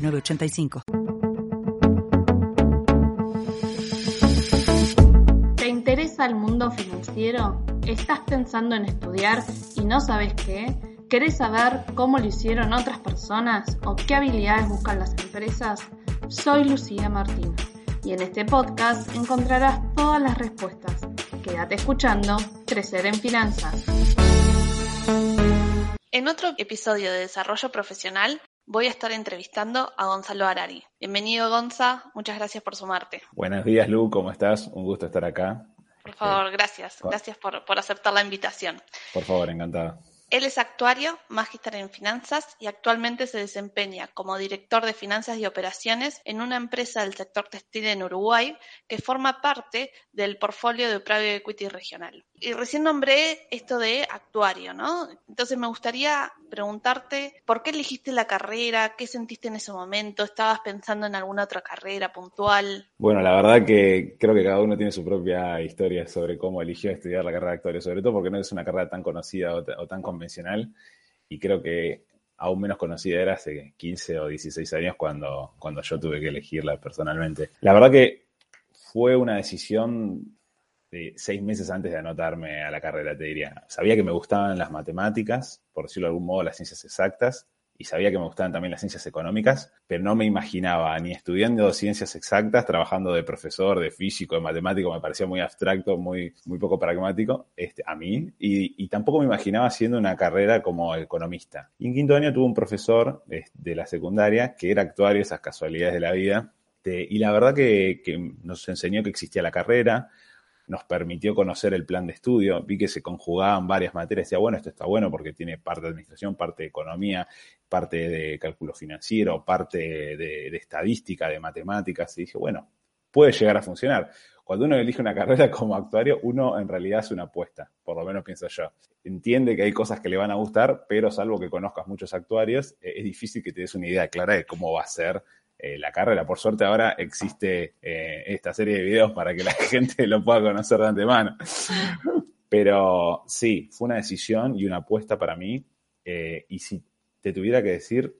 906985. ¿Te interesa el mundo financiero? ¿Estás pensando en estudiar y no sabes qué? ¿Querés saber cómo lo hicieron otras personas o qué habilidades buscan las empresas? Soy Lucía Martín y en este podcast encontrarás todas las respuestas. Quédate escuchando Crecer en Finanzas. En otro episodio de Desarrollo Profesional voy a estar entrevistando a Gonzalo Arari. Bienvenido Gonza, muchas gracias por sumarte. Buenos días Lu, ¿cómo estás? Un gusto estar acá. Por favor, gracias. Gracias por, por aceptar la invitación. Por favor, encantado. Él es actuario, magíster en finanzas y actualmente se desempeña como director de finanzas y operaciones en una empresa del sector textil en Uruguay que forma parte del portfolio de Private Equity Regional. Y recién nombré esto de actuario, ¿no? Entonces me gustaría preguntarte por qué elegiste la carrera, qué sentiste en ese momento, estabas pensando en alguna otra carrera puntual. Bueno, la verdad que creo que cada uno tiene su propia historia sobre cómo eligió estudiar la carrera de actuario, sobre todo porque no es una carrera tan conocida o, tan convencional y creo que aún menos conocida era hace 15 o 16 años cuando, cuando yo tuve que elegirla personalmente. La verdad que fue una decisión de seis meses antes de anotarme a la carrera, te diría. Sabía que me gustaban las matemáticas, por decirlo de algún modo, las ciencias exactas, y sabía que me gustaban también las ciencias económicas, pero no me imaginaba ni estudiando ciencias exactas, trabajando de profesor, de físico, de matemático, me parecía muy abstracto, muy, muy poco pragmático este, a mí, y, tampoco me imaginaba haciendo una carrera como economista. Y en quinto año tuve un profesor de, la secundaria que era actuario, esas casualidades de la vida, y la verdad que nos enseñó que existía la carrera, nos permitió conocer el plan de estudio, vi que se conjugaban varias materias, decía, bueno, esto está bueno porque tiene parte de administración, parte de economía, parte de cálculo financiero, parte de, estadística, de matemáticas, y dije, bueno, puede llegar a funcionar. Cuando uno elige una carrera como actuario, uno en realidad hace una apuesta, por lo menos pienso yo. Entiende que hay cosas que le van a gustar, pero salvo que conozcas muchos actuarios, eh, es difícil que te des una idea clara de cómo va a ser eh, la carrera. Por suerte ahora existe eh, esta serie de videos para que la gente lo pueda conocer de antemano. Pero sí, fue una decisión y una apuesta para mí. Eh, y si te tuviera que decir,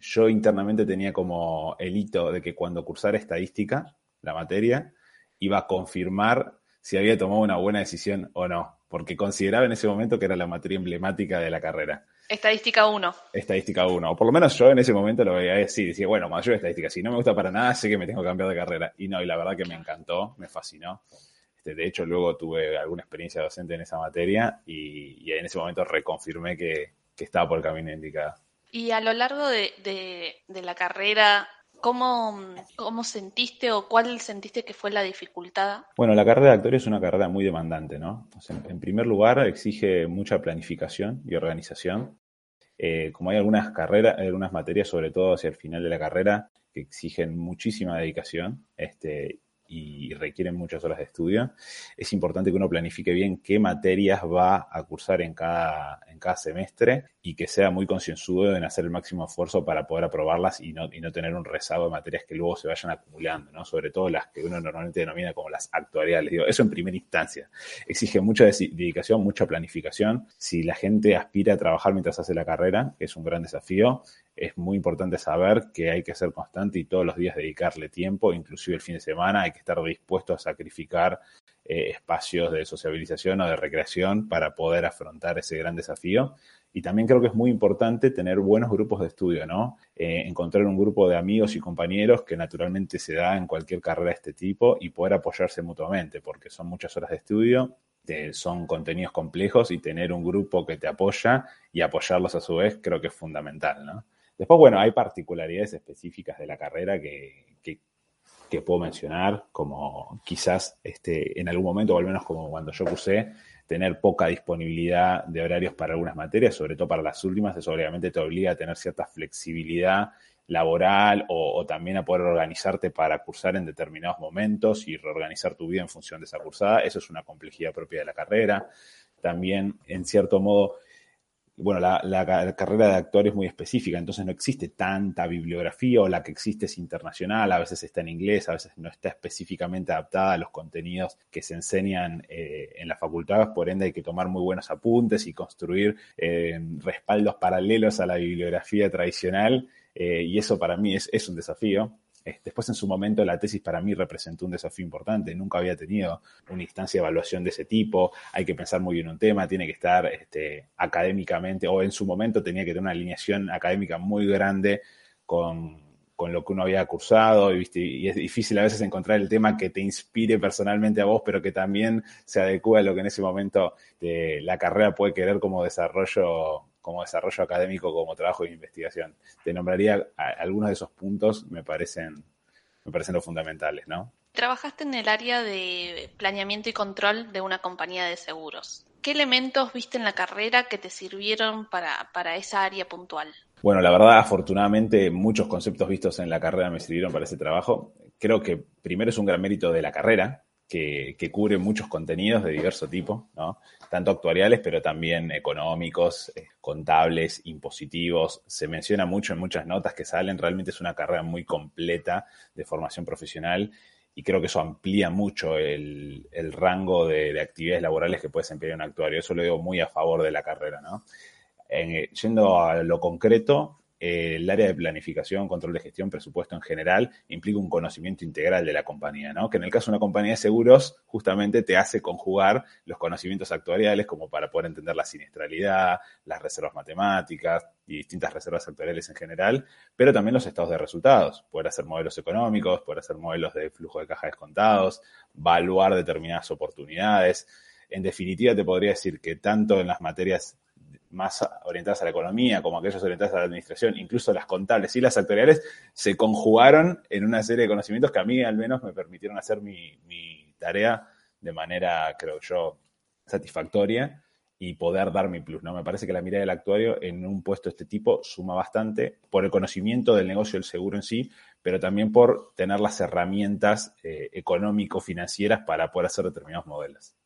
yo internamente tenía como el hito de que cuando cursara estadística, la materia, iba a confirmar si había tomado una buena decisión o no, porque consideraba en ese momento que era la materia emblemática de la carrera. Estadística 1. Estadística 1. O por lo menos yo en ese momento lo veía así. Decía, bueno, mayor estadística. Si no me gusta para nada, sé que me tengo que cambiar de carrera. Y no, y la verdad que me encantó, me fascinó. Este, de hecho, luego tuve alguna experiencia docente en esa materia y, en ese momento reconfirmé que, estaba por el camino indicado. Y a lo largo de, la carrera, ¿Cómo, ¿Cómo, sentiste o cuál sentiste que fue la dificultad? Bueno, la carrera de actor es una carrera muy demandante, ¿no? en primer lugar, exige mucha planificación y organización. Eh, como hay algunas carreras, algunas materias, sobre todo hacia el final de la carrera, que exigen muchísima dedicación, este, y requieren muchas horas de estudio, es importante que uno planifique bien qué materias va a cursar en cada, en cada semestre y que sea muy concienzudo en hacer el máximo esfuerzo para poder aprobarlas y no, y no tener un rezago de materias que luego se vayan acumulando, ¿no? Sobre todo las que uno normalmente denomina como las actuariales. Eso en primera instancia. Exige mucha dedicación, mucha planificación. Si la gente aspira a trabajar mientras hace la carrera, que es un gran desafío, es muy importante saber que hay que ser constante y todos los días dedicarle tiempo, inclusive el fin de semana, hay que estar dispuesto a sacrificar eh, espacios de sociabilización o de recreación para poder afrontar ese gran desafío. Y también creo que es muy importante tener buenos grupos de estudio, ¿no? Eh, encontrar un grupo de amigos y compañeros que naturalmente se da en cualquier carrera de este tipo y poder apoyarse mutuamente, porque son muchas horas de estudio, son contenidos complejos y tener un grupo que te apoya y apoyarlos a su vez creo que es fundamental, ¿no? Después, bueno, hay particularidades específicas de la carrera que, puedo mencionar, como quizás este, en algún momento, o al menos como cuando yo cursé, tener poca disponibilidad de horarios para algunas materias, sobre todo para las últimas, eso obviamente te obliga a tener cierta flexibilidad laboral o, también a poder organizarte para cursar en determinados momentos y reorganizar tu vida en función de esa cursada. Eso es una complejidad propia de la carrera. También, en cierto modo, bueno, la, carrera de actuario es muy específica, entonces no existe tanta bibliografía o la que existe es internacional, a veces está en inglés, a veces no está específicamente adaptada a los contenidos que se enseñan eh, en las facultades, por ende hay que tomar muy buenos apuntes y construir eh, respaldos paralelos a la bibliografía tradicional eh, y eso para mí es, es un desafío. Después, en su momento, la tesis para mí representó un desafío importante. Nunca había tenido una instancia de evaluación de ese tipo. Hay que pensar muy bien un tema, tiene que estar este, académicamente, o en su momento tenía que tener una alineación académica muy grande con, lo que uno había cursado. Y, es difícil a veces encontrar el tema que te inspire personalmente a vos, pero que también se adecue a lo que en ese momento de, la carrera puede querer como desarrollo como desarrollo académico, como trabajo de investigación. Te nombraría algunos de esos puntos, me parecen, me parecen los fundamentales, ¿no? Trabajaste en el área de planeamiento y control de una compañía de seguros. ¿Qué elementos viste en la carrera que te sirvieron para, para esa área puntual? Bueno, la verdad, afortunadamente, muchos conceptos vistos en la carrera me sirvieron para ese trabajo. Creo que primero es un gran mérito de la carrera, que, cubre muchos contenidos de diverso tipo, ¿no? tanto actuariales, pero también económicos, eh, contables, impositivos. Se menciona mucho en muchas notas que salen, realmente es una carrera muy completa de formación profesional y creo que eso amplía mucho el, rango de, actividades laborales que puede desempeñar un actuario. Eso lo digo muy a favor de la carrera. ¿no? Yendo a lo concreto, eh, el área de planificación, control de gestión, presupuesto en general, implica un conocimiento integral de la compañía, ¿no? Que en el caso de una compañía de seguros, justamente te hace conjugar los conocimientos actuariales como para poder entender la siniestralidad, las reservas matemáticas y distintas reservas actuariales en general, pero también los estados de resultados, poder hacer modelos económicos, poder hacer modelos de flujo de caja descontados, evaluar determinadas oportunidades. En definitiva, te podría decir que tanto en las materias más orientadas a la economía, como aquellas orientadas a la administración, incluso las contables y las actuariales, se conjugaron en una serie de conocimientos que a mí al menos me permitieron hacer mi, tarea de manera, creo yo, satisfactoria y poder dar mi plus. ¿no? Me parece que la mirada del actuario en un puesto de este tipo suma bastante por el conocimiento del negocio del seguro en sí, pero también por tener las herramientas eh, económico-financieras para poder hacer determinados modelos.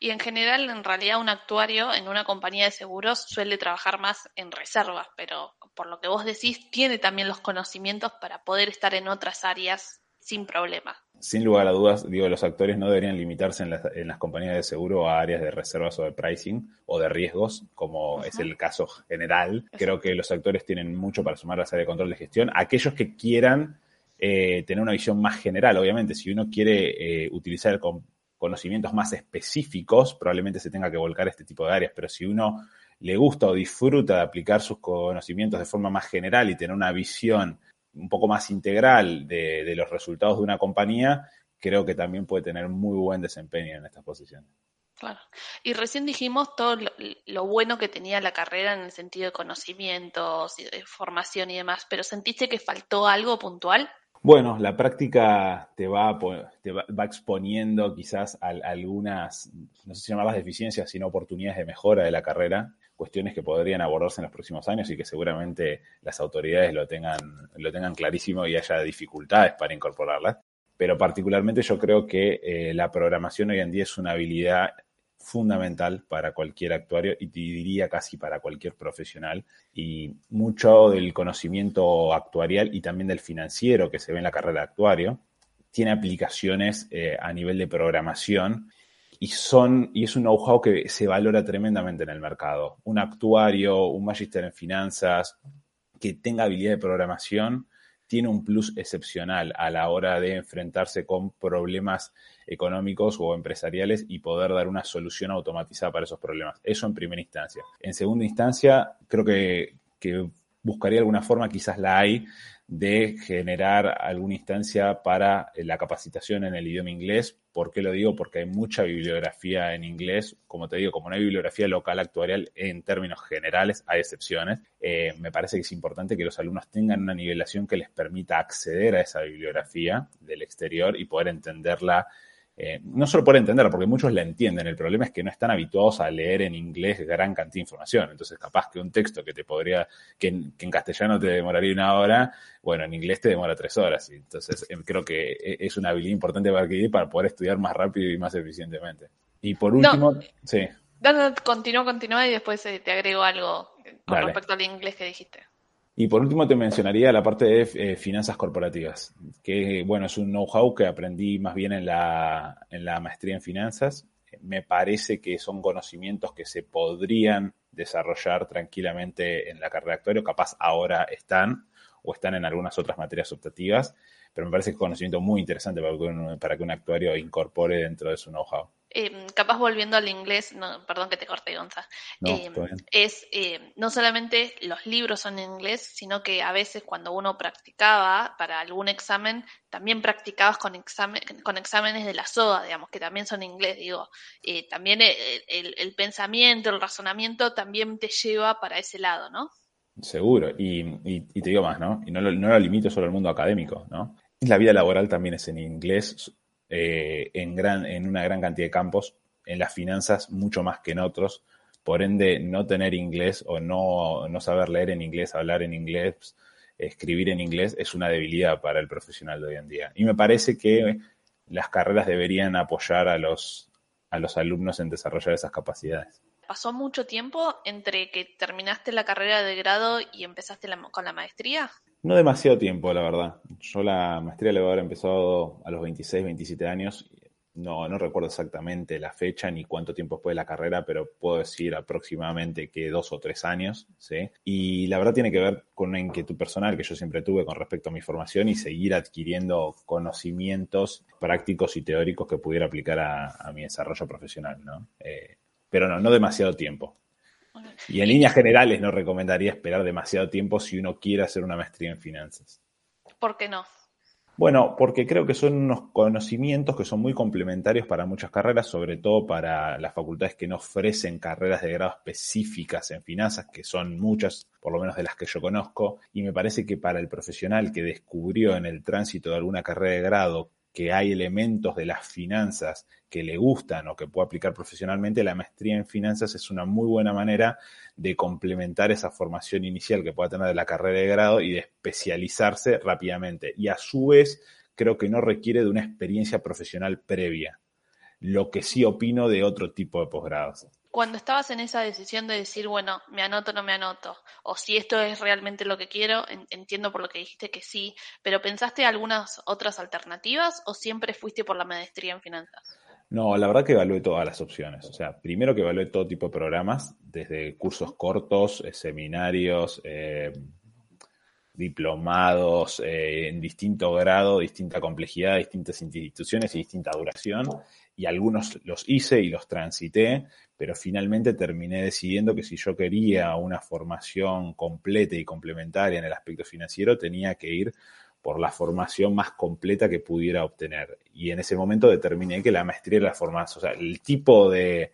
Y en general, en realidad, un actuario en una compañía de seguros suele trabajar más en reservas, pero por lo que vos decís, tiene también los conocimientos para poder estar en otras áreas sin problema. Sin lugar a dudas, digo, los actores no deberían limitarse en las, compañías de seguro a áreas de reservas o de pricing o de riesgos, como es el caso general. Creo que los actores tienen mucho para sumar a la área de control de gestión. Aquellos que quieran eh, tener una visión más general, obviamente, si uno quiere eh, utilizar el, conocimientos más específicos, probablemente se tenga que volcar este tipo de áreas, pero si uno le gusta o disfruta de aplicar sus conocimientos de forma más general y tener una visión un poco más integral de, los resultados de una compañía, creo que también puede tener muy buen desempeño en estas posiciones. Claro. Y recién dijimos todo lo, bueno que tenía la carrera en el sentido de conocimientos, de formación y demás, pero ¿sentiste que faltó algo puntual? Bueno, la práctica te va, te va, exponiendo quizás a, algunas, no sé si llamarlas deficiencias, sino oportunidades de mejora de la carrera, cuestiones que podrían abordarse en los próximos años y que seguramente las autoridades lo tengan, lo tengan clarísimo y haya dificultades para incorporarlas. Pero particularmente yo creo que eh, la programación hoy en día es una habilidad fundamental para cualquier actuario y te diría casi para cualquier profesional. Y mucho del conocimiento actuarial y también del financiero que se ve en la carrera de actuario tiene aplicaciones eh, a nivel de programación y son y es un know-how que se valora tremendamente en el mercado. Un actuario, un magister en finanzas que tenga habilidad de programación tiene un plus excepcional a la hora de enfrentarse con problemas económicos o empresariales y poder dar una solución automatizada para esos problemas. Eso en primera instancia. En segunda instancia, creo que, que buscaría alguna forma, quizás la hay, de generar alguna instancia para la capacitación en el idioma inglés. ¿Por qué lo digo? Porque hay mucha bibliografía en inglés. Como te digo, como no hay bibliografía local actuarial en términos generales, hay excepciones. Eh, me parece que es importante que los alumnos tengan una nivelación que les permita acceder a esa bibliografía del exterior y poder entenderla eh, no solo por entender, porque muchos la entienden, el problema es que no están habituados a leer en inglés gran cantidad de información. Entonces, capaz que un texto que te podría, que en, castellano te demoraría una hora, bueno, en inglés te demora tres horas. Entonces, em, creo que e, es una habilidad importante para adquirir para poder estudiar más rápido y más eficientemente. Y por último, sí. continúa, continúa y después eh, te agrego algo con respecto al inglés que dijiste. Y por último te mencionaría la parte de eh, finanzas corporativas, que bueno, es un know-how que aprendí más bien en la, en la maestría en finanzas. Me parece que son conocimientos que se podrían desarrollar tranquilamente en la carrera de actuario, capaz ahora están o están en algunas otras materias optativas, pero me parece que es conocimiento muy interesante para que un, para que un actuario incorpore dentro de su know-how. Em, capaz volviendo al inglés, no, perdón que te corté, Gonza, em, es em, no solamente los libros son en inglés, sino que a veces cuando uno practicaba para algún examen, también practicabas con, examen, con exámenes de la SOA, digamos, que también son en inglés, digo, eh, también el, pensamiento, el razonamiento también te lleva para ese lado, ¿no? Seguro, y, te digo más, ¿no? Y no lo, no lo limito solo al mundo académico, ¿no? La vida laboral también es en inglés, eh, en, gran, en una gran cantidad de campos, en las finanzas mucho más que en otros. Por ende, no tener inglés o no, no saber leer en inglés, hablar en inglés, escribir en inglés, es una debilidad para el profesional de hoy en día. Y me parece que las carreras deberían apoyar a los, a los alumnos en desarrollar esas capacidades. ¿Pasó mucho tiempo entre que terminaste la carrera de grado y empezaste con la maestría? No demasiado tiempo, la verdad. Yo la maestría la a haber empezado a los 26, 27 años. No, no recuerdo exactamente la fecha ni cuánto tiempo después de la carrera, pero puedo decir aproximadamente que dos o tres años, ¿sí? Y la verdad tiene que ver con una inquietud personal que yo siempre tuve con respecto a mi formación y seguir adquiriendo conocimientos prácticos y teóricos que pudiera aplicar a, mi desarrollo profesional, ¿no? Eh, pero no, no demasiado tiempo. Y en líneas generales no recomendaría esperar demasiado tiempo si uno quiere hacer una maestría en finanzas. ¿Por qué no? Bueno, porque creo que son unos conocimientos que son muy complementarios para muchas carreras, sobre todo para las facultades que no ofrecen carreras de grado específicas en finanzas, que son muchas, por lo menos de las que yo conozco, y me parece que para el profesional que descubrió en el tránsito de alguna carrera de grado que hay elementos de las finanzas que le gustan o que puede aplicar profesionalmente, la maestría en finanzas es una muy buena manera de complementar esa formación inicial que pueda tener de la carrera de grado y de especializarse rápidamente. Y a su vez, creo que no requiere de una experiencia profesional previa, lo que sí opino de otro tipo de posgrados cuando estabas en esa decisión de decir, bueno, me anoto o no me anoto, o si esto es realmente lo que quiero, entiendo por lo que dijiste que sí, pero ¿pensaste algunas otras alternativas o siempre fuiste por la maestría en finanzas? No, la verdad que evalué todas las opciones. O sea, primero que evalué todo tipo de programas, desde cursos cortos, eh, seminarios, eh, diplomados eh, en distinto grado, distinta complejidad, distintas instituciones y distinta duración. Y algunos los hice y los transité, pero finalmente terminé decidiendo que si yo quería una formación completa y complementaria en el aspecto financiero, tenía que ir por la formación más completa que pudiera obtener. Y en ese momento determiné que la maestría era la formación, o sea, el tipo de,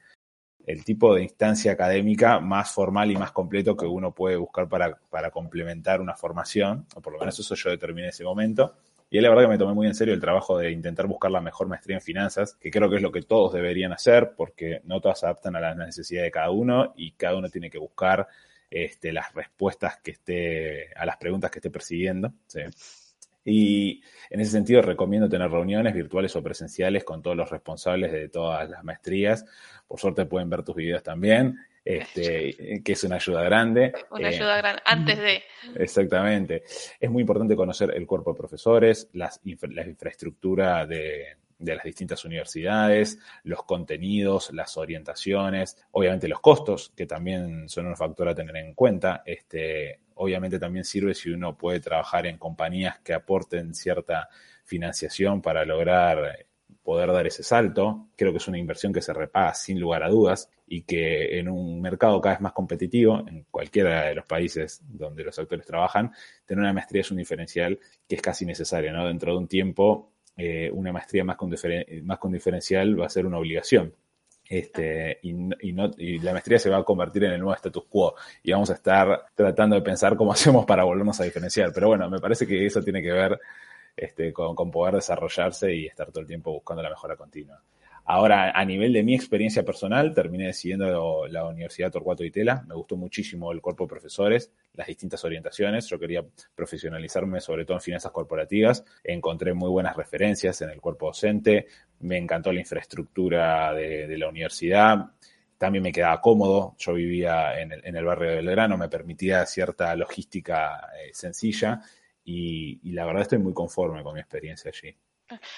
el tipo de instancia académica más formal y más completo que uno puede buscar para, para complementar una formación, o por lo menos eso yo determiné en ese momento. Y la verdad que me tomé muy en serio el trabajo de intentar buscar la mejor maestría en finanzas, que creo que es lo que todos deberían hacer, porque no todas se adaptan a las necesidades de cada uno y cada uno tiene que buscar este, las respuestas que esté, a las preguntas que esté persiguiendo. Y en ese sentido recomiendo tener reuniones virtuales o presenciales con todos los responsables de todas las maestrías. Por suerte pueden ver tus videos también este, que es una ayuda grande. Una eh, ayuda grande, antes de. Exactamente. Es muy importante conocer el cuerpo de profesores, las, la infraestructura de, de las distintas universidades, los contenidos, las orientaciones, obviamente los costos, que también son un factor a tener en cuenta. Este, obviamente también sirve si uno puede trabajar en compañías que aporten cierta financiación para lograr poder dar ese salto. Creo que es una inversión que se repaga sin lugar a dudas y que en un mercado cada vez más competitivo, en cualquiera de los países donde los actores trabajan, tener una maestría es un diferencial que es casi necesario, ¿no? Dentro de un tiempo, eh, una maestría más con, más con diferencial va a ser una obligación. Este, y, no, y la maestría se va a convertir en el nuevo status quo y vamos a estar tratando de pensar cómo hacemos para volvernos a diferenciar. Pero bueno, me parece que eso tiene que ver este, con, poder desarrollarse y estar todo el tiempo buscando la mejora continua. Ahora, a nivel de mi experiencia personal, terminé decidiendo la Universidad Torcuato y Tela. Me gustó muchísimo el cuerpo de profesores, las distintas orientaciones. Yo quería profesionalizarme sobre todo en finanzas corporativas. Encontré muy buenas referencias en el cuerpo docente. Me encantó la infraestructura de, la universidad. También me quedaba cómodo. Yo vivía en el, barrio de Belgrano, me permitía cierta logística eh, sencilla y, y la verdad estoy muy conforme con mi experiencia allí.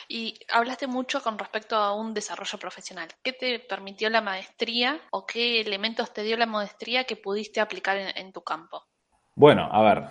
Y hablaste mucho con respecto a un desarrollo profesional. ¿Qué te permitió la maestría o qué elementos te dio la maestría que pudiste aplicar en, tu campo? Bueno, a ver,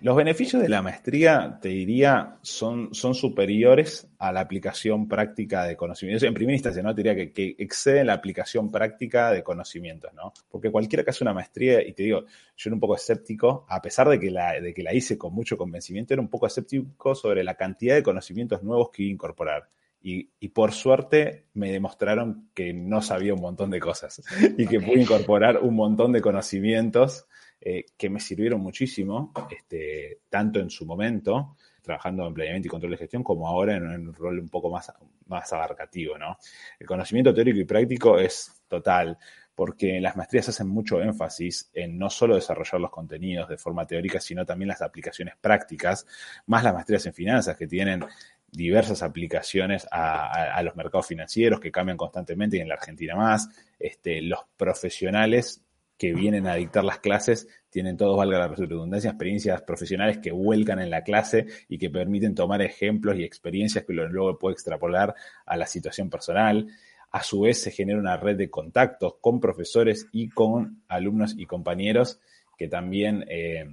los beneficios de la maestría, te diría, son, son superiores a la aplicación práctica de conocimientos. En primera instancia, ¿no? Te diría que, que exceden la aplicación práctica de conocimientos, ¿no? Porque cualquiera que hace una maestría, y te digo, yo era un poco escéptico, a pesar de que la, de que la hice con mucho convencimiento, era un poco escéptico sobre la cantidad de conocimientos nuevos que iba a incorporar. Y, y, por suerte me demostraron que no sabía un montón de cosas y que pude incorporar un montón de conocimientos eh, que me sirvieron muchísimo, este, tanto en su momento, trabajando en planeamiento y control de gestión, como ahora en, un rol un poco más, más abarcativo. ¿no? El conocimiento teórico y práctico es total, porque las maestrías hacen mucho énfasis en no solo desarrollar los contenidos de forma teórica, sino también las aplicaciones prácticas, más las maestrías en finanzas que tienen diversas aplicaciones a, los mercados financieros que cambian constantemente y en la Argentina más. Este, los profesionales que vienen a dictar las clases tienen todos, valga la redundancia, experiencias profesionales que vuelcan en la clase y que permiten tomar ejemplos y experiencias que luego puede extrapolar a la situación personal. A su vez se genera una red de contactos con profesores y con alumnos y compañeros que también eh,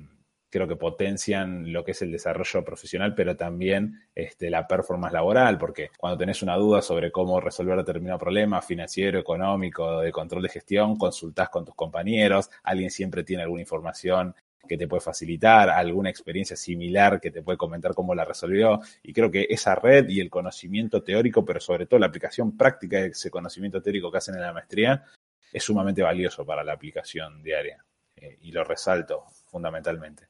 creo que potencian lo que es el desarrollo profesional, pero también este, la performance laboral, porque cuando tenés una duda sobre cómo resolver determinado problema financiero, económico, de control de gestión, consultás con tus compañeros, alguien siempre tiene alguna información que te puede facilitar, alguna experiencia similar que te puede comentar cómo la resolvió. Y creo que esa red y el conocimiento teórico, pero sobre todo la aplicación práctica de ese conocimiento teórico que hacen en la maestría, es sumamente valioso para la aplicación diaria. Eh, y lo resalto fundamentalmente.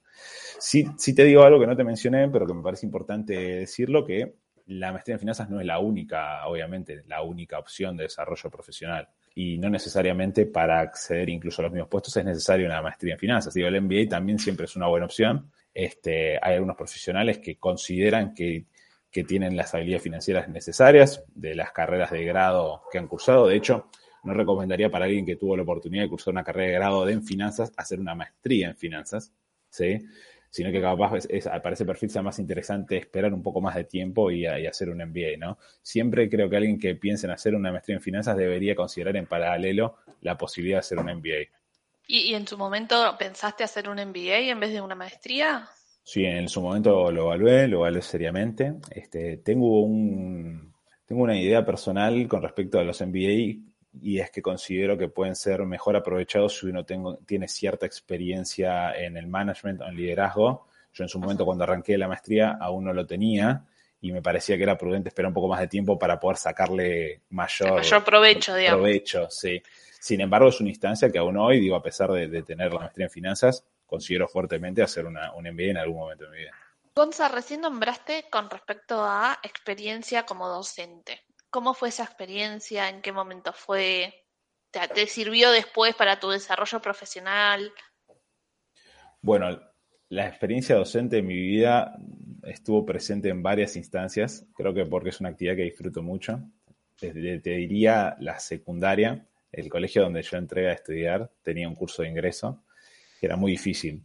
Sí, te digo algo que no te mencioné, pero que me parece importante decirlo, que la maestría en finanzas no es la única, obviamente, la única opción de desarrollo profesional. Y no necesariamente para acceder incluso a los mismos puestos es necesaria una maestría en finanzas. Digo, el MBA también siempre es una buena opción. Este, hay algunos profesionales que consideran que, que tienen las habilidades financieras necesarias de las carreras de grado que han cursado. De hecho, no recomendaría para alguien que tuvo la oportunidad de cursar una carrera de grado en finanzas hacer una maestría en finanzas, ¿sí? Sino que capaz es, para ese perfil sea más interesante esperar un poco más de tiempo y, hacer un MBA, ¿no? Siempre creo que alguien que piense en hacer una maestría en finanzas debería considerar en paralelo la posibilidad de hacer un MBA. ¿Y, en su momento pensaste hacer un MBA en vez de una maestría? Sí, en su momento lo evalué, lo evalué seriamente. Este, tengo un, tengo una idea personal con respecto a los MBA y es que considero que pueden ser mejor aprovechados si uno tengo, tiene cierta experiencia en el management o en liderazgo. Yo en su momento cuando arranqué la maestría aún no lo tenía y me parecía que era prudente esperar un poco más de tiempo para poder sacarle mayor, mayor provecho, digamos. Provecho, sí. Sin embargo, es una instancia que aún hoy, digo, a pesar de, tener la maestría en finanzas, considero fuertemente hacer una, un MBA en algún momento de mi vida. Gonza, recién nombraste con respecto a experiencia como docente. ¿Cómo fue esa experiencia? ¿En qué momento fue? ¿Te, sirvió después para tu desarrollo profesional? Bueno, la experiencia docente en mi vida estuvo presente en varias instancias, creo que porque es una actividad que disfruto mucho. Desde, te diría la secundaria, el colegio donde yo entré a estudiar tenía un curso de ingreso que era muy difícil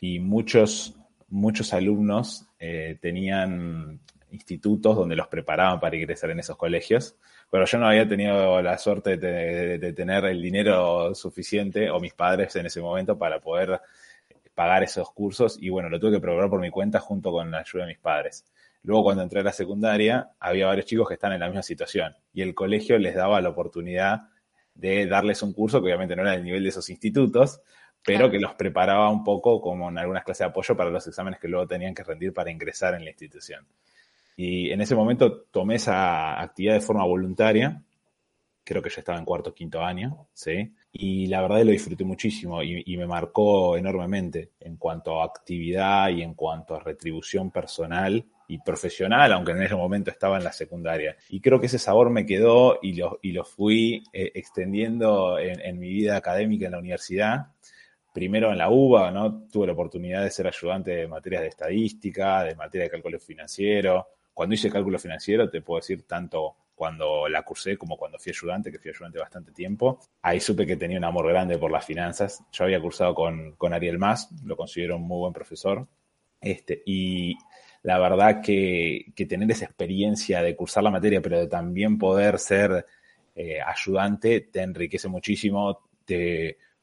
y muchos, muchos alumnos eh, tenían institutos donde los preparaban para ingresar en esos colegios. Pero yo no había tenido la suerte de, tener el dinero suficiente, o mis padres en ese momento, para poder pagar esos cursos. Y bueno, lo tuve que probar por mi cuenta junto con la ayuda de mis padres. Luego, cuando entré a la secundaria, había varios chicos que están en la misma situación. Y el colegio les daba la oportunidad de darles un curso que obviamente no era del nivel de esos institutos, pero que los preparaba un poco como en algunas clases de apoyo para los exámenes que luego tenían que rendir para ingresar en la institución. Y en ese momento tomé esa actividad de forma voluntaria, creo que ya estaba en cuarto quinto año, ¿sí? Y la verdad lo disfruté muchísimo y, me marcó enormemente en cuanto a actividad y en cuanto a retribución personal. y profesional, aunque en ese momento estaba en la secundaria. Y creo que ese sabor me quedó y lo, y lo fui eh, extendiendo en, en, mi vida académica en la universidad. Primero en la UBA, ¿no? Tuve la oportunidad de ser ayudante de materias de estadística, de materia de cálculo financiero. Cuando hice cálculo financiero, te puedo decir tanto cuando la cursé como cuando fui ayudante, que fui ayudante bastante tiempo. Ahí supe que tenía un amor grande por las finanzas. Yo había cursado con, con Ariel Más, lo considero un muy buen profesor. Este, y la verdad que, que, tener esa experiencia de cursar la materia, pero de también poder ser eh, ayudante, te enriquece muchísimo,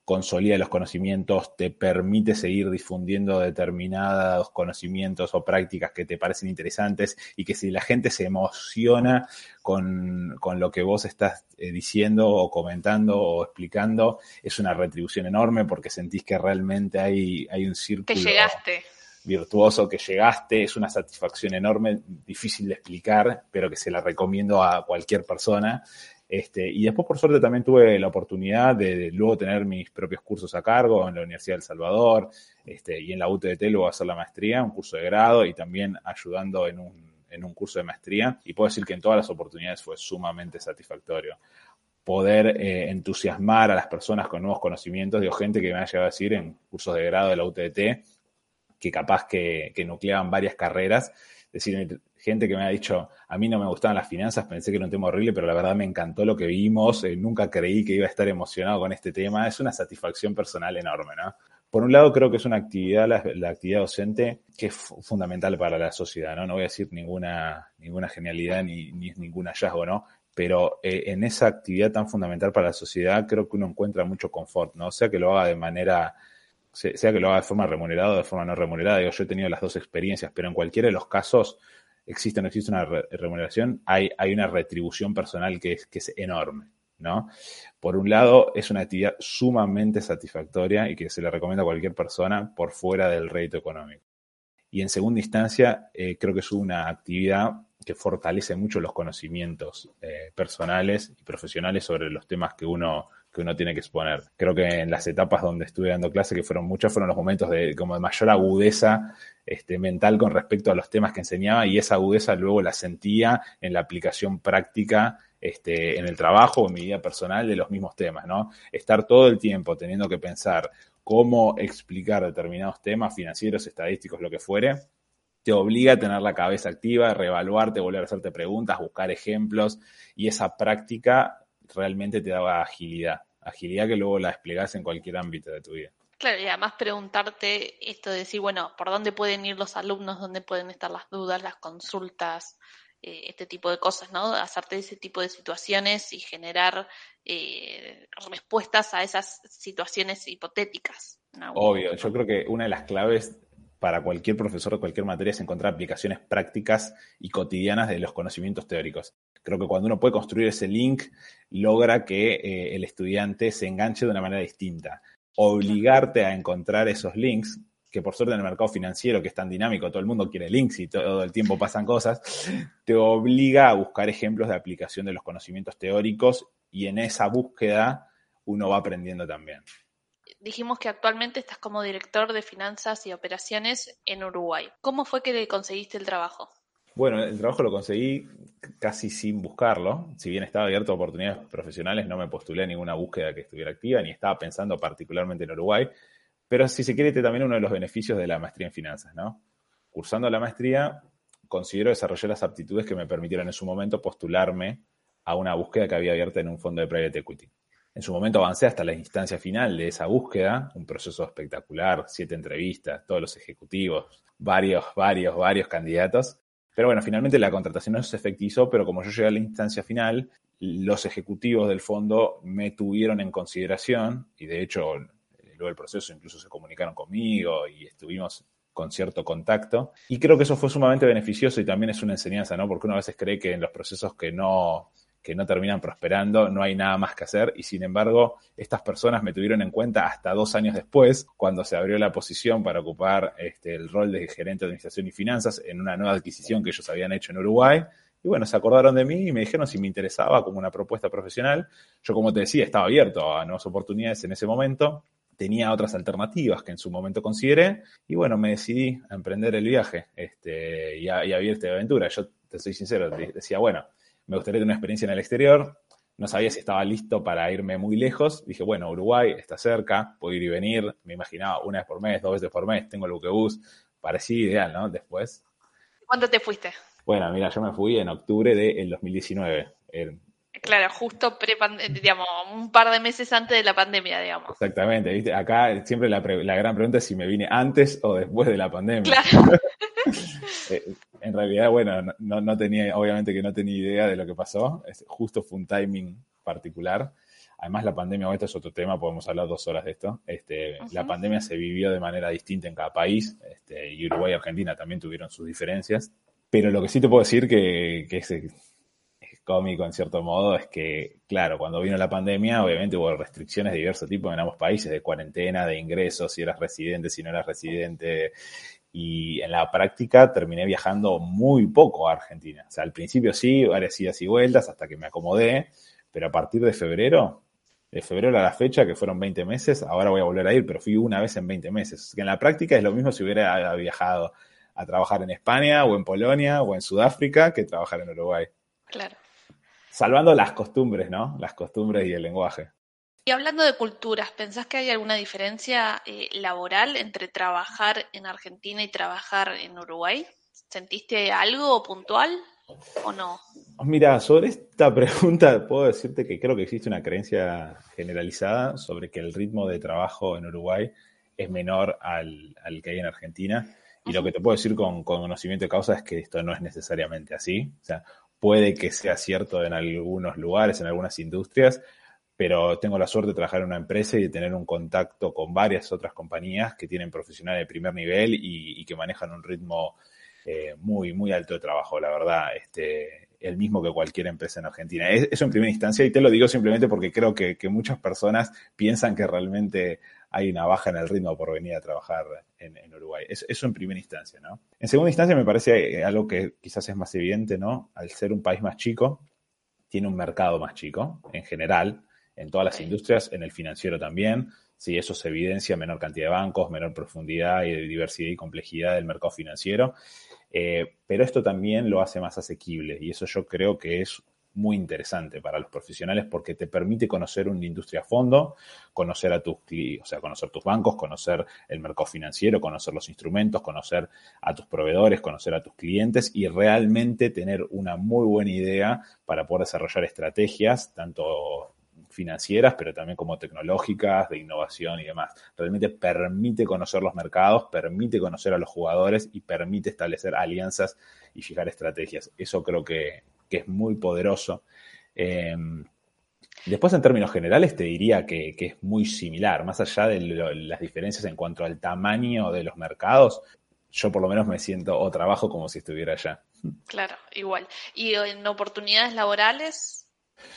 consolida los conocimientos, te permite seguir difundiendo determinados conocimientos o prácticas que te parecen interesantes y que si la gente se emociona con, con lo que vos estás eh, diciendo o comentando o explicando, es una retribución enorme porque sentís que realmente hay, hay un círculo. Llegaste virtuoso que llegaste, es una satisfacción enorme, difícil de explicar, pero que se la recomiendo a cualquier persona. Este, y después, por suerte, también tuve la oportunidad de, luego tener mis propios cursos a cargo en la Universidad del Salvador este, y en la UTT luego hacer la maestría, un curso de grado y también ayudando en un, en un curso de maestría. Y puedo decir que en todas las oportunidades fue sumamente satisfactorio poder eh, entusiasmar a las personas con nuevos conocimientos. Digo, gente que me ha llegado a decir en cursos de grado de la UTT que capaz que, que nucleaban varias carreras. Decir, gente que me ha dicho, a mí no me gustaban las finanzas, pensé que era un tema horrible, pero la verdad me encantó lo que vimos, eh, nunca creí que iba a estar emocionado con este tema. Es una satisfacción personal enorme, ¿no? Por un lado, creo que es una actividad, la, actividad docente, que es fundamental para la sociedad, ¿no? No voy a decir ninguna, ninguna genialidad ni, ni ningún hallazgo, ¿no? Pero eh, en esa actividad tan fundamental para la sociedad, creo que uno encuentra mucho confort, ¿no? Sea que lo haga de manera sea que lo haga de forma remunerada o de forma no remunerada. Yo he tenido las dos experiencias, pero en cualquiera de los casos, existe o no existe una remuneración, hay, hay una retribución personal que es, que es enorme. ¿no? Por un lado, es una actividad sumamente satisfactoria y que se le recomienda a cualquier persona por fuera del rédito económico. Y en segunda instancia, eh, creo que es una actividad que fortalece mucho los conocimientos eh, personales y profesionales sobre los temas que uno, que uno tiene que exponer. Creo que en las etapas donde estuve dando clase, que fueron muchas, fueron los momentos de como mayor agudeza este, mental con respecto a los temas que enseñaba y esa agudeza luego la sentía en la aplicación práctica este, en el trabajo o en mi vida personal de los mismos temas, ¿no? Estar todo el tiempo teniendo que pensar cómo explicar determinados temas financieros, estadísticos, lo que fuere, te obliga a tener la cabeza activa, reevaluarte, volver a hacerte preguntas, buscar ejemplos y esa práctica realmente te daba agilidad, agilidad que luego la desplegás en cualquier ámbito de tu vida. Claro, y además preguntarte esto de decir, bueno, ¿por dónde pueden ir los alumnos? ¿Dónde pueden estar las dudas, las consultas? Eh, este tipo de cosas, ¿no? Hacerte ese tipo de situaciones y generar eh, respuestas a esas situaciones hipotéticas. ¿no? Obvio, yo creo que una de las claves para cualquier profesor de cualquier materia es encontrar aplicaciones prácticas y cotidianas de los conocimientos teóricos. Creo que cuando uno puede construir ese link, logra que eh, el estudiante se enganche de una manera distinta. Obligarte a encontrar esos links, que por suerte en el mercado financiero, que es tan dinámico, todo el mundo quiere links y todo el tiempo pasan cosas, te obliga a buscar ejemplos de aplicación de los conocimientos teóricos y en esa búsqueda uno va aprendiendo también dijimos que actualmente estás como director de finanzas y operaciones en Uruguay. ¿Cómo fue que conseguiste el trabajo? Bueno, el trabajo lo conseguí casi sin buscarlo. Si bien estaba abierto a oportunidades profesionales, no me postulé a ninguna búsqueda que estuviera activa, ni estaba pensando particularmente en Uruguay. Pero si se quiere, este también uno de los beneficios de la maestría en finanzas, ¿no? Cursando la maestría, considero desarrollar las aptitudes que me permitieron en su momento postularme a una búsqueda que había abierta en un fondo de private equity. En su momento avancé hasta la instancia final de esa búsqueda, un proceso espectacular, siete entrevistas, todos los ejecutivos, varios, varios, varios candidatos. Pero bueno, finalmente la contratación no se efectizó, pero como yo llegué a la instancia final, los ejecutivos del fondo me tuvieron en consideración y de hecho luego del proceso incluso se comunicaron conmigo y estuvimos con cierto contacto. Y creo que eso fue sumamente beneficioso y también es una enseñanza, ¿no? Porque uno a veces cree que en los procesos que no que no terminan prosperando, no hay nada más que hacer y sin embargo estas personas me tuvieron en cuenta hasta dos años después, cuando se abrió la posición para ocupar este, el rol de gerente de administración y finanzas en una nueva adquisición que ellos habían hecho en Uruguay. Y bueno, se acordaron de mí y me dijeron si me interesaba como una propuesta profesional. Yo, como te decía, estaba abierto a nuevas oportunidades en ese momento. tenía otras alternativas que en su momento consideré y bueno, me decidí a emprender el viaje este, y, a, y aventura. Yo te soy sincero, decía, bueno, me gustaría tener una experiencia en el exterior, no sabía si estaba listo para irme muy lejos. Dije, bueno, Uruguay está cerca, puedo ir y venir. Me imaginaba una vez por mes, dos veces por mes, tengo el buquebús. Parecía ideal, ¿no? Después. ¿Cuándo te fuiste? Bueno, mira, yo me fui en octubre del 2019. Claro, justo pre digamos, un par de meses antes de la pandemia, digamos. Exactamente, ¿viste? Acá siempre la, la, gran pregunta es si me vine antes o después de la pandemia. Claro. Eh, en realidad, bueno, no, no, tenía, obviamente que no tenía idea de lo que pasó. Justo fue un timing particular. Además, la pandemia, esto es otro tema, podemos hablar dos horas de esto. Este, La pandemia se vivió de manera distinta en cada país, este, y Uruguay y Argentina también tuvieron sus diferencias. Pero lo que sí te puedo decir que, que es, es, cómico en cierto modo es que, claro, cuando vino la pandemia, obviamente hubo restricciones de diversos tipos en ambos países, de cuarentena, de ingresos, si eras residente, si no eras residente, y en la práctica terminé viajando muy poco a Argentina. O sea, al principio sí, varias idas y vueltas hasta que me acomodé, pero a partir de febrero, de febrero a la fecha, que fueron 20 meses, ahora voy a volver a ir, pero fui una vez en 20 meses. Que en la práctica es lo mismo si hubiera viajado a trabajar en España o en Polonia o en Sudáfrica que trabajar en Uruguay. Claro. Salvando las costumbres, ¿no? Las costumbres y el lenguaje. Y hablando de culturas, ¿pensás que hay alguna diferencia eh, laboral entre trabajar en Argentina y trabajar en Uruguay? ¿Sentiste algo puntual o no? Mira, sobre esta pregunta puedo decirte que creo que existe una creencia generalizada sobre que el ritmo de trabajo en Uruguay es menor al, que hay en Argentina. Y lo que te puedo decir con, con, conocimiento de causa es que esto no es necesariamente así. O sea, puede que sea cierto en algunos lugares, en algunas industrias, pero tengo la suerte de trabajar en una empresa y de tener un contacto con varias otras compañías que tienen profesionales de primer nivel y, que manejan un ritmo eh, muy, muy alto de trabajo, la verdad, este, el mismo que cualquier empresa en Argentina. eso en primera instancia, y te lo digo simplemente porque creo que, muchas personas piensan que realmente hay una baja en el ritmo por venir a trabajar en, Uruguay. eso en primera instancia, ¿no? En segunda instancia me parece eh, algo que quizás es más evidente, ¿no? Al ser un país más chico, tiene un mercado más chico, en general, en todas las industrias, en el financiero también. Sí, eso se evidencia, menor cantidad de bancos, menor profundidad y diversidad y complejidad del mercado financiero. Eh, pero esto también lo hace más asequible y eso yo creo que es muy interesante para los profesionales porque te permite conocer una industria a fondo, conocer a tus o sea, conocer tus bancos, conocer el mercado financiero, conocer los instrumentos, conocer a tus proveedores, conocer a tus clientes y realmente tener una muy buena idea para poder desarrollar estrategias, tanto financieras, pero también como tecnológicas, de innovación y demás. Realmente permite conocer los mercados, permite conocer a los jugadores y permite establecer alianzas y fijar estrategias. Eso creo que, es muy poderoso. Em, después, en términos generales, te diría que, es muy similar, más allá de las diferencias en cuanto al tamaño de los mercados. Yo por lo menos me siento o trabajo como si estuviera allá. Claro, igual. ¿Y en oportunidades laborales?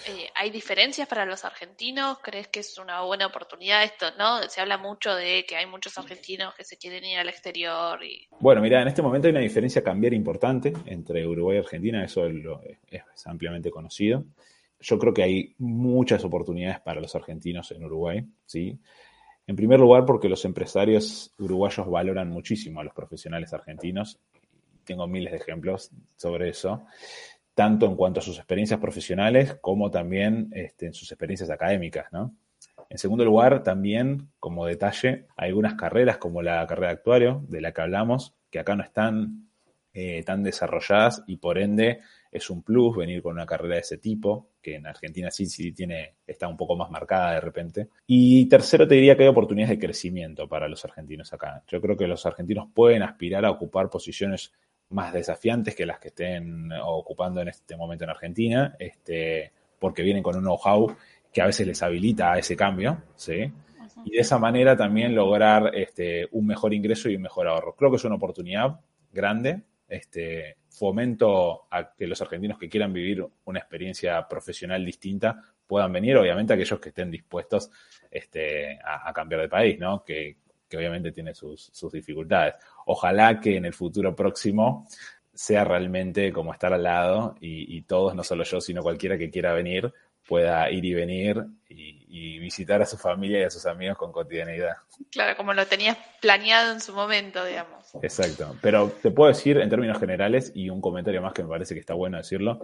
Eh, ¿Hay diferencias para los argentinos? ¿Crees que es una buena oportunidad esto? ¿no? Se habla mucho de que hay muchos argentinos que se quieren ir al exterior. Y... Bueno, mira, en este momento hay una diferencia cambiar importante entre Uruguay y Argentina, eso es, ampliamente conocido. Yo creo que hay muchas oportunidades para los argentinos en Uruguay, ¿sí? En primer lugar, porque los empresarios uruguayos valoran muchísimo a los profesionales argentinos. Tengo miles de ejemplos sobre eso tanto en cuanto a sus experiencias profesionales como también este, en sus experiencias académicas, ¿no? En segundo lugar, también, como detalle, hay algunas carreras como la carrera de actuario, de la que hablamos, que acá no están eh, tan desarrolladas y por ende es un plus venir con una carrera de ese tipo, que en Argentina sí, sí tiene, está un poco más marcada de repente. Y tercero, te diría que hay oportunidades de crecimiento para los argentinos acá. Yo creo que los argentinos pueden aspirar a ocupar posiciones más desafiantes que las que estén ocupando en este momento en Argentina, este, porque vienen con un know-how que a veces les habilita a ese cambio, ¿sí? Y de esa manera también lograr este, un mejor ingreso y un mejor ahorro. Creo que es una oportunidad grande. Este, fomento a que los argentinos que quieran vivir una experiencia profesional distinta puedan venir, obviamente aquellos que estén dispuestos este, a, a cambiar de país, ¿no? Que, que obviamente tiene sus, dificultades. Ojalá que en el futuro próximo sea realmente como estar al lado y, todos, no solo yo, sino cualquiera que quiera venir, pueda ir y venir y, visitar a su familia y a sus amigos con cotidianidad. Claro, como lo tenías planeado en su momento, digamos. Exacto, pero te puedo decir en términos generales y un comentario más que me parece que está bueno decirlo,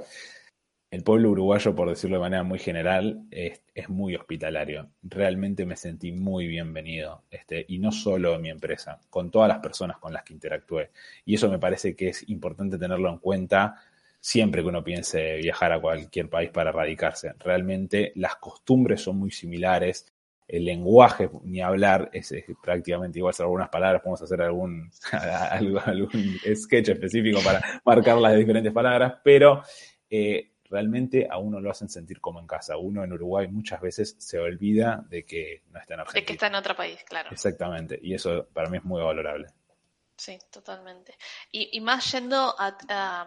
el pueblo uruguayo, por decirlo de manera muy general, es, muy hospitalario. Realmente me sentí muy bienvenido, este, y no solo en mi empresa, con todas las personas con las que interactué. Y eso me parece que es importante tenerlo en cuenta siempre que uno piense viajar a cualquier país para radicarse. Realmente las costumbres son muy similares, el lenguaje, ni hablar, es, prácticamente igual, son algunas palabras, podemos hacer algún, algún, sketch específico para marcar las diferentes palabras, pero eh, realmente a uno lo hacen sentir como en casa. Uno en Uruguay muchas veces se olvida de que no está en Argentina. De que está en otro país, claro. Exactamente, y eso para mí es muy valorable. Sí, totalmente. Y, más yendo a,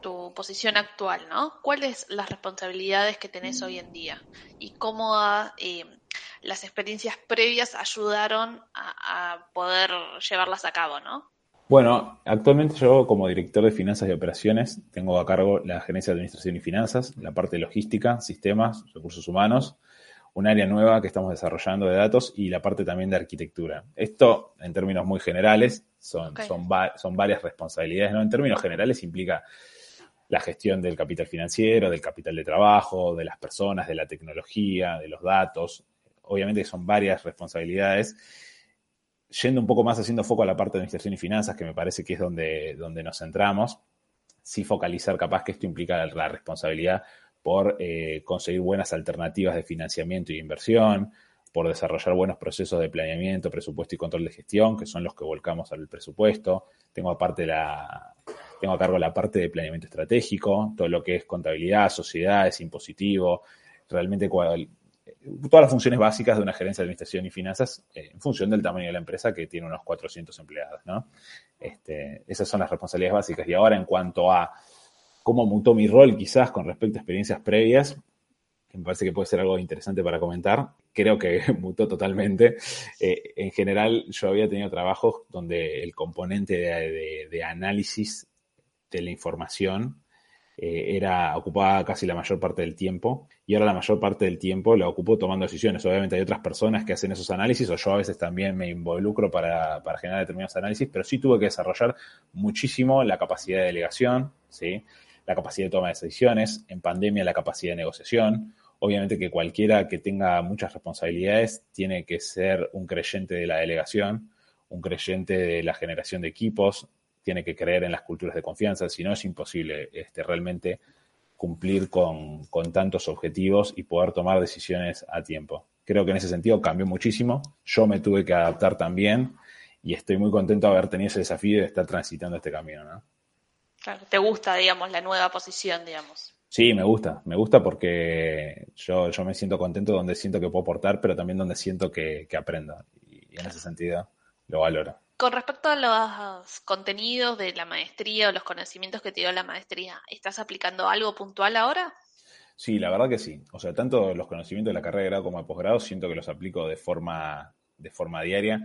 tu posición actual, ¿no? ¿Cuáles las responsabilidades que tenés hoy en día? ¿Y cómo eh, las experiencias previas ayudaron a, poder llevarlas a cabo, ¿no? Bueno, actualmente yo como director de finanzas y operaciones tengo a cargo la gerencia de administración y finanzas, la parte de logística, sistemas, recursos humanos, un área nueva que estamos desarrollando de datos y la parte también de arquitectura. Esto, en términos muy generales, son, son, son varias responsabilidades. ¿no? En términos generales implica la gestión del capital financiero, del capital de trabajo, de las personas, de la tecnología, de los datos. Obviamente son varias responsabilidades. Yendo un poco más haciendo foco a la parte de administración y finanzas, que me parece que es donde, donde nos centramos, sí focalizar capaz que esto implica la responsabilidad por eh, conseguir buenas alternativas de financiamiento y inversión, por desarrollar buenos procesos de planeamiento, presupuesto y control de gestión, que son los que volcamos al presupuesto. Tengo aparte la, tengo a cargo la parte de planeamiento estratégico, todo lo que es contabilidad, sociedades, impositivo, realmente todas las funciones básicas de una gerencia de administración y finanzas eh, en función del tamaño de la empresa que tiene unos 400 empleados. ¿no? Este, esas son las responsabilidades básicas. Y ahora en cuanto a cómo mutó mi rol quizás con respecto a experiencias previas, que me parece que puede ser algo interesante para comentar, creo que mutó totalmente. Eh, en general yo había tenido trabajos donde el componente de análisis de la información eh, era ocupaba casi la mayor parte del tiempo y ahora la mayor parte del tiempo la ocupo tomando decisiones. Obviamente hay otras personas que hacen esos análisis o yo a veces también me involucro para, generar determinados análisis, pero sí tuve que desarrollar muchísimo la capacidad de delegación, ¿sí? la capacidad de toma de decisiones, en pandemia la capacidad de negociación. Obviamente que cualquiera que tenga muchas responsabilidades tiene que ser un creyente de la delegación, un creyente de la generación de equipos, tiene que creer en las culturas de confianza, si no es imposible este, realmente cumplir con, tantos objetivos y poder tomar decisiones a tiempo. Creo que en ese sentido cambió muchísimo. Yo me tuve que adaptar también y estoy muy contento de haber tenido ese desafío de estar transitando este camino. ¿no? Claro, te gusta, digamos, la nueva posición, digamos. Sí, me gusta, me gusta porque yo, yo me siento contento donde siento que puedo aportar, pero también donde siento que, que aprendo. Y, y en ese sentido lo valoro. Con respecto a los contenidos de la maestría o los conocimientos que te dio la maestría, ¿estás aplicando algo puntual ahora? Sí, la verdad que sí. O sea, tanto los conocimientos de la carrera de grado como de posgrado siento que los aplico de forma, de forma diaria.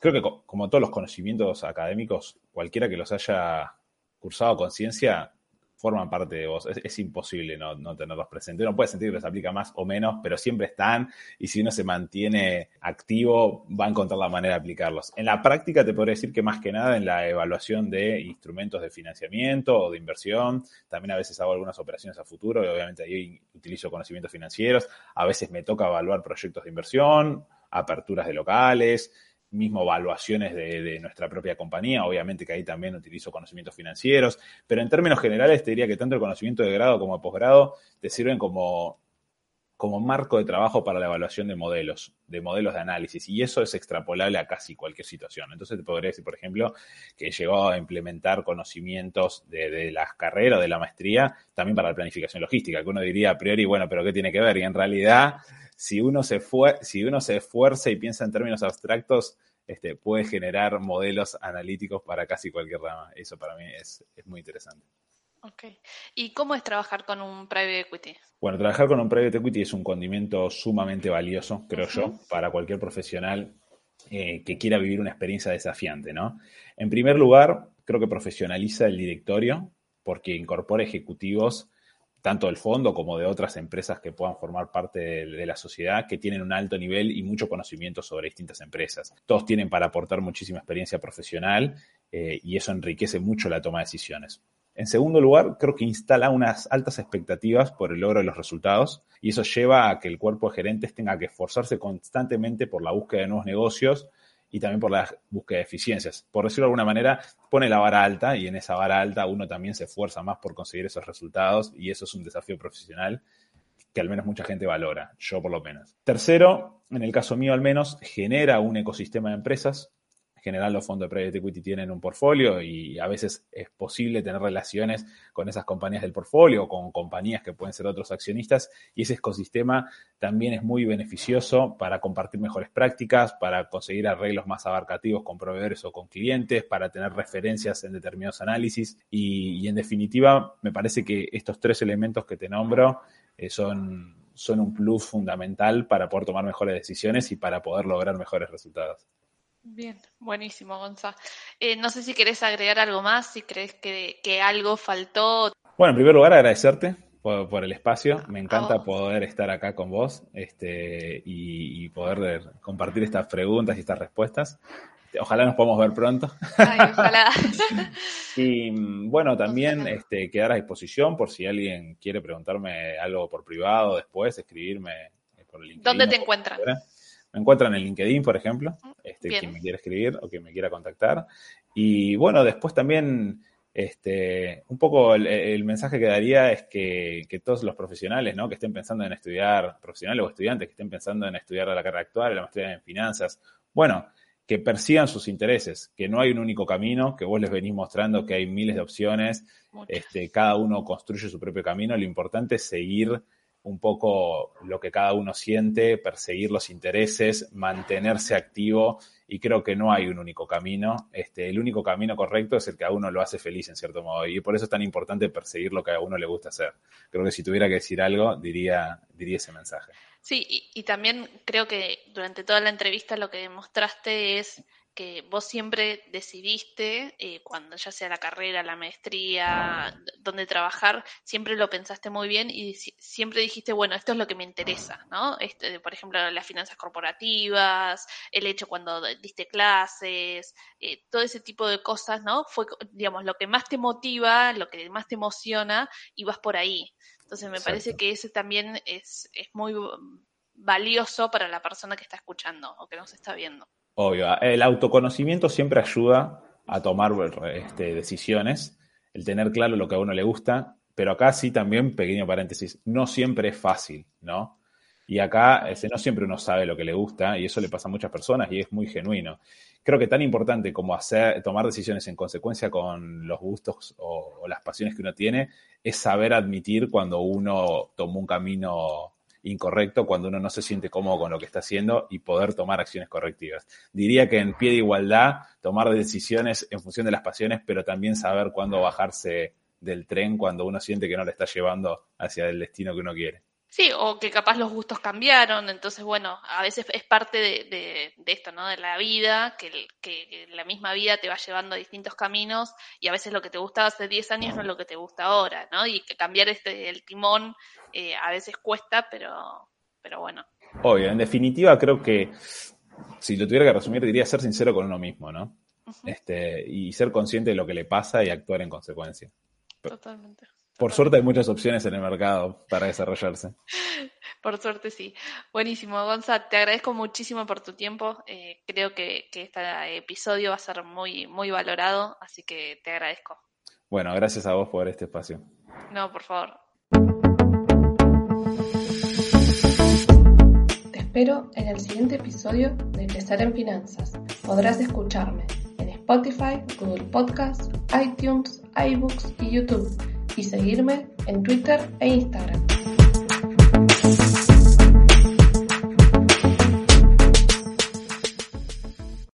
Creo que como todos los conocimientos académicos, cualquiera que los haya cursado con ciencia forman parte de vos. Es, imposible no, tenerlos presentes. Uno puede sentir que les aplica más o menos, pero siempre están y si uno se mantiene activo va a encontrar la manera de aplicarlos. En la práctica te podría decir que más que nada en la evaluación de instrumentos de financiamiento o de inversión, también a veces hago algunas operaciones a futuro y obviamente ahí utilizo conocimientos financieros, a veces me toca evaluar proyectos de inversión, aperturas de locales, mismo evaluaciones de, nuestra propia compañía, obviamente que ahí también utilizo conocimientos financieros, pero en términos generales te diría que tanto el conocimiento de grado como de posgrado te sirven como, como marco de trabajo para la evaluación de modelos, de modelos de análisis, y eso es extrapolable a casi cualquier situación. Entonces te podría decir, por ejemplo, que llegó a implementar conocimientos de, de las carreras, de la maestría, también para la planificación logística, que uno diría a priori, bueno, pero ¿qué tiene que ver? Y en realidad si uno se, fue, si uno se esfuerza y piensa en términos abstractos, este, puede generar modelos analíticos para casi cualquier rama. Eso para mí es, muy interesante. Ok. ¿Y cómo es trabajar con un private equity? Bueno, trabajar con un private equity es un condimento sumamente valioso, creo yo, para cualquier profesional eh, que quiera vivir una experiencia desafiante, ¿no? En primer lugar, creo que profesionaliza el directorio porque incorpora ejecutivos tanto del fondo como de otras empresas que puedan formar parte de, la sociedad, que tienen un alto nivel y mucho conocimiento sobre distintas empresas. Todos tienen para aportar muchísima experiencia profesional eh, y eso enriquece mucho la toma de decisiones. En segundo lugar, creo que instala unas altas expectativas por el logro de los resultados y eso lleva a que el cuerpo de gerentes tenga que esforzarse constantemente por la búsqueda de nuevos negocios y también por la búsqueda de eficiencias. Por decirlo de alguna manera, pone la vara alta y en esa vara alta uno también se esfuerza más por conseguir esos resultados y eso es un desafío profesional que al menos mucha gente valora, yo por lo menos. Tercero, en el caso mío al menos, genera un ecosistema de empresas en general los fondos de private equity tienen un portfolio y a veces es posible tener relaciones con esas compañías del portfolio o con compañías que pueden ser otros accionistas y ese ecosistema también es muy beneficioso para compartir mejores prácticas, para conseguir arreglos más abarcativos con proveedores o con clientes, para tener referencias en determinados análisis y, en definitiva me parece que estos tres elementos que te nombro eh, son, son un plus fundamental para poder tomar mejores decisiones y para poder lograr mejores resultados. Bien, buenísimo, Gonza. Eh, no sé si querés agregar algo más, si crees que, algo faltó. Bueno, en primer lugar, agradecerte por, el espacio. Me encanta poder estar acá con vos este, y, poder compartir estas preguntas y estas respuestas. Ojalá nos podamos ver pronto. ojalá. y bueno, también este, quedar a disposición por si alguien quiere preguntarme algo por privado después, escribirme por el LinkedIn. ¿Dónde te encuentran? Me encuentran en LinkedIn, por ejemplo, este, quien me quiera escribir o quien me quiera contactar. Y bueno, después también, este, un poco el, mensaje que daría es que, todos los profesionales, ¿no? Que estén pensando en estudiar, profesionales o estudiantes que estén pensando en estudiar la carrera actual, la maestría en finanzas, bueno, que persigan sus intereses, que no hay un único camino, que vos les venís mostrando que hay miles de opciones, este, cada uno construye su propio camino, lo importante es seguir un poco lo que cada uno siente, perseguir los intereses, mantenerse activo y creo que no hay un único camino. Este, el único camino correcto es el que a uno lo hace feliz en cierto modo y por eso es tan importante perseguir lo que a uno le gusta hacer. Creo que si tuviera que decir algo, diría, diría ese mensaje. Sí, y, y también creo que durante toda la entrevista lo que demostraste es que vos siempre decidiste, eh, cuando ya sea la carrera, la maestría, donde trabajar, siempre lo pensaste muy bien y siempre dijiste, bueno, esto es lo que me interesa, ¿no? Este, por ejemplo, las finanzas corporativas, el hecho cuando diste clases, eh, todo ese tipo de cosas, ¿no? Fue, digamos, lo que más te motiva, lo que más te emociona y vas por ahí. Entonces me parece que ese también es, es muy valioso para la persona que está escuchando o que nos está viendo. Obvio, el autoconocimiento siempre ayuda a tomar este, decisiones, el tener claro lo que a uno le gusta, pero acá sí también, pequeño paréntesis, no siempre es fácil, ¿no? Y acá no siempre uno sabe lo que le gusta y eso le pasa a muchas personas y es muy genuino. Creo que tan importante como hacer, tomar decisiones en consecuencia con los gustos o, o las pasiones que uno tiene es saber admitir cuando uno tomó un camino incorrecto cuando uno no se siente cómodo con lo que está haciendo y poder tomar acciones correctivas. Diría que en pie de igualdad, tomar decisiones en función de las pasiones, pero también saber cuándo bajarse del tren cuando uno siente que no le está llevando hacia el destino que uno quiere. Sí, o que capaz los gustos cambiaron, entonces bueno, a veces es parte de, esto, ¿no? De la vida, que, que, la misma vida te va llevando a distintos caminos y a veces lo que te gustaba hace 10 años no es lo que te gusta ahora, ¿no? Y que cambiar este, el timón eh, a veces cuesta, pero, pero bueno. Obvio, en definitiva creo que si lo tuviera que resumir diría ser sincero con uno mismo, ¿no? este, y ser consciente de lo que le pasa y actuar en consecuencia. Totalmente. Por suerte hay muchas opciones en el mercado para desarrollarse. Por suerte sí. Buenísimo, Gonza, te agradezco muchísimo por tu tiempo. Eh, creo que, que, este episodio va a ser muy, muy valorado, así que te agradezco. Bueno, gracias a vos por este espacio. No, por favor. Te espero en el siguiente episodio de Empezar en Finanzas. Podrás escucharme en Spotify, Google Podcasts, iTunes, iBooks y YouTube y seguirme en Twitter e Instagram.